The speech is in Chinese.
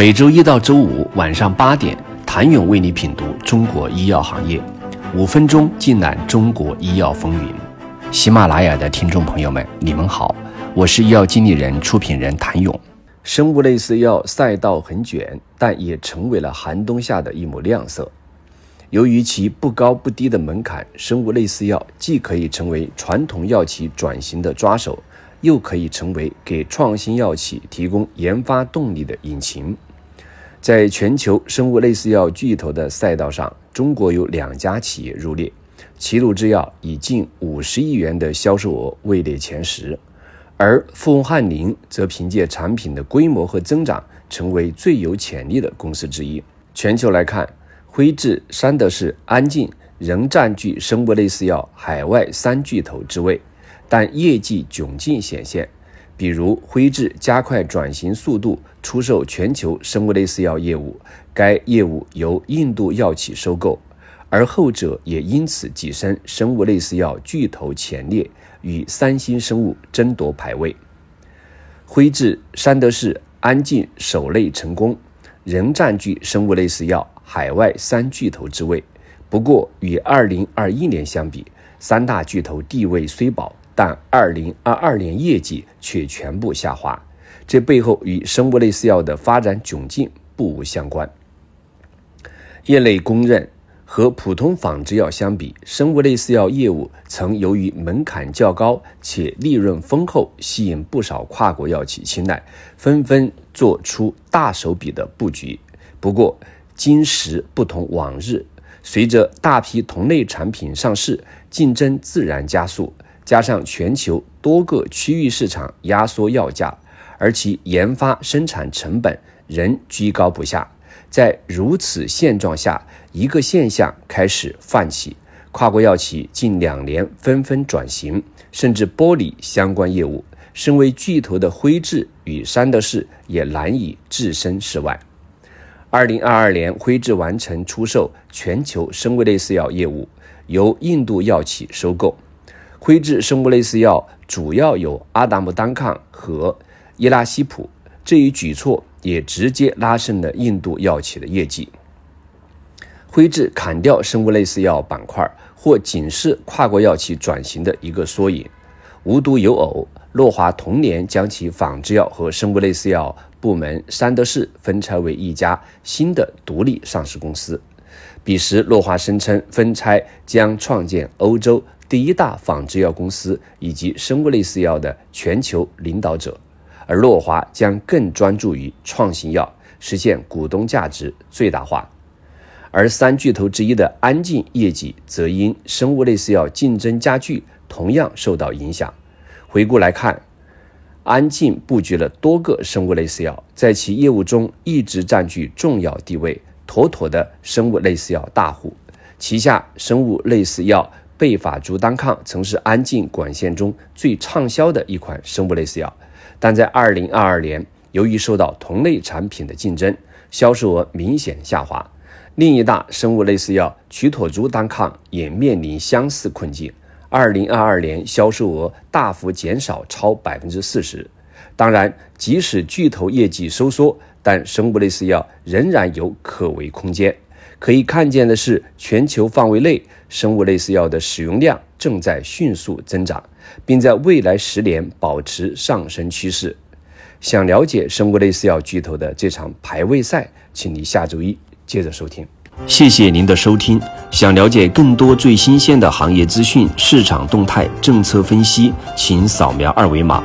每周一到周五晚上八点，谭勇为你品读中国医药行业，五分钟尽览中国医药风云。喜马拉雅的听众朋友们，你们好，我是医药经理人、出品人谭勇。生物类似药赛道很卷，但也成为了寒冬下的一抹亮色。由于其不高不低的门槛，生物类似药既可以成为传统药企转型的抓手，又可以成为给创新药企提供研发动力的引擎。在全球生物类似药巨头的赛道上，中国有两家企业入列，齐鲁制药以近五十亿元的销售额位列前十，而富翁翰林则凭借产品的规模和增长，成为最有潜力的公司之一。全球来看，辉智、山德士、安进仍占据生物类似药海外三巨头之位，但业绩窘境显现。比如辉智加快转型速度，出售全球生物类似药业务，该业务由印度药企收购，而后者也因此跻身生物类似药巨头前列，与三星生物争夺排位。辉智、山德士、安进首类成功，仍占据生物类似药海外三巨头之位。不过，与2021年相比，三大巨头地位虽保。但二零二二年业绩却全部下滑，这背后与生物类似药的发展窘境不无相关。业内公认，和普通仿制药相比，生物类似药业务曾由于门槛较高且利润丰厚，吸引不少跨国药企青睐，纷纷做出大手笔的布局。不过，今时不同往日，随着大批同类产品上市，竞争自然加速。加上全球多个区域市场压缩药价，而其研发生产成本仍居高不下。在如此现状下，一个现象开始泛起：跨国药企近两年纷纷转型，甚至剥离相关业务。身为巨头的辉智与山德士也难以置身事外。二零二二年，辉智完成出售全球生物类似药业务，由印度药企收购。辉致生物类似药主要有阿达姆单抗和伊拉西普，这一举措也直接拉升了印度药企的业绩。辉致砍掉生物类似药板块，或仅是跨国药企转型的一个缩影。无独有偶，诺华同年将其仿制药和生物类似药部门山德士分拆为一家新的独立上市公司。彼时，诺华声称分拆将创建欧洲。第一大仿制药公司以及生物类似药的全球领导者，而诺华将更专注于创新药，实现股东价值最大化。而三巨头之一的安进业绩则因生物类似药竞争加剧，同样受到影响。回顾来看，安进布局了多个生物类似药，在其业务中一直占据重要地位，妥妥的生物类似药大户。旗下生物类似药。贝法珠单抗曾是安进管线中最畅销的一款生物类似药，但在二零二二年，由于受到同类产品的竞争，销售额明显下滑。另一大生物类似药曲妥珠单抗也面临相似困境，二零二二年销售额大幅减少超百分之四十。当然，即使巨头业绩收缩，但生物类似药仍然有可为空间。可以看见的是，全球范围内生物类似药的使用量正在迅速增长，并在未来十年保持上升趋势。想了解生物类似药巨头的这场排位赛，请你下周一接着收听。谢谢您的收听。想了解更多最新鲜的行业资讯、市场动态、政策分析，请扫描二维码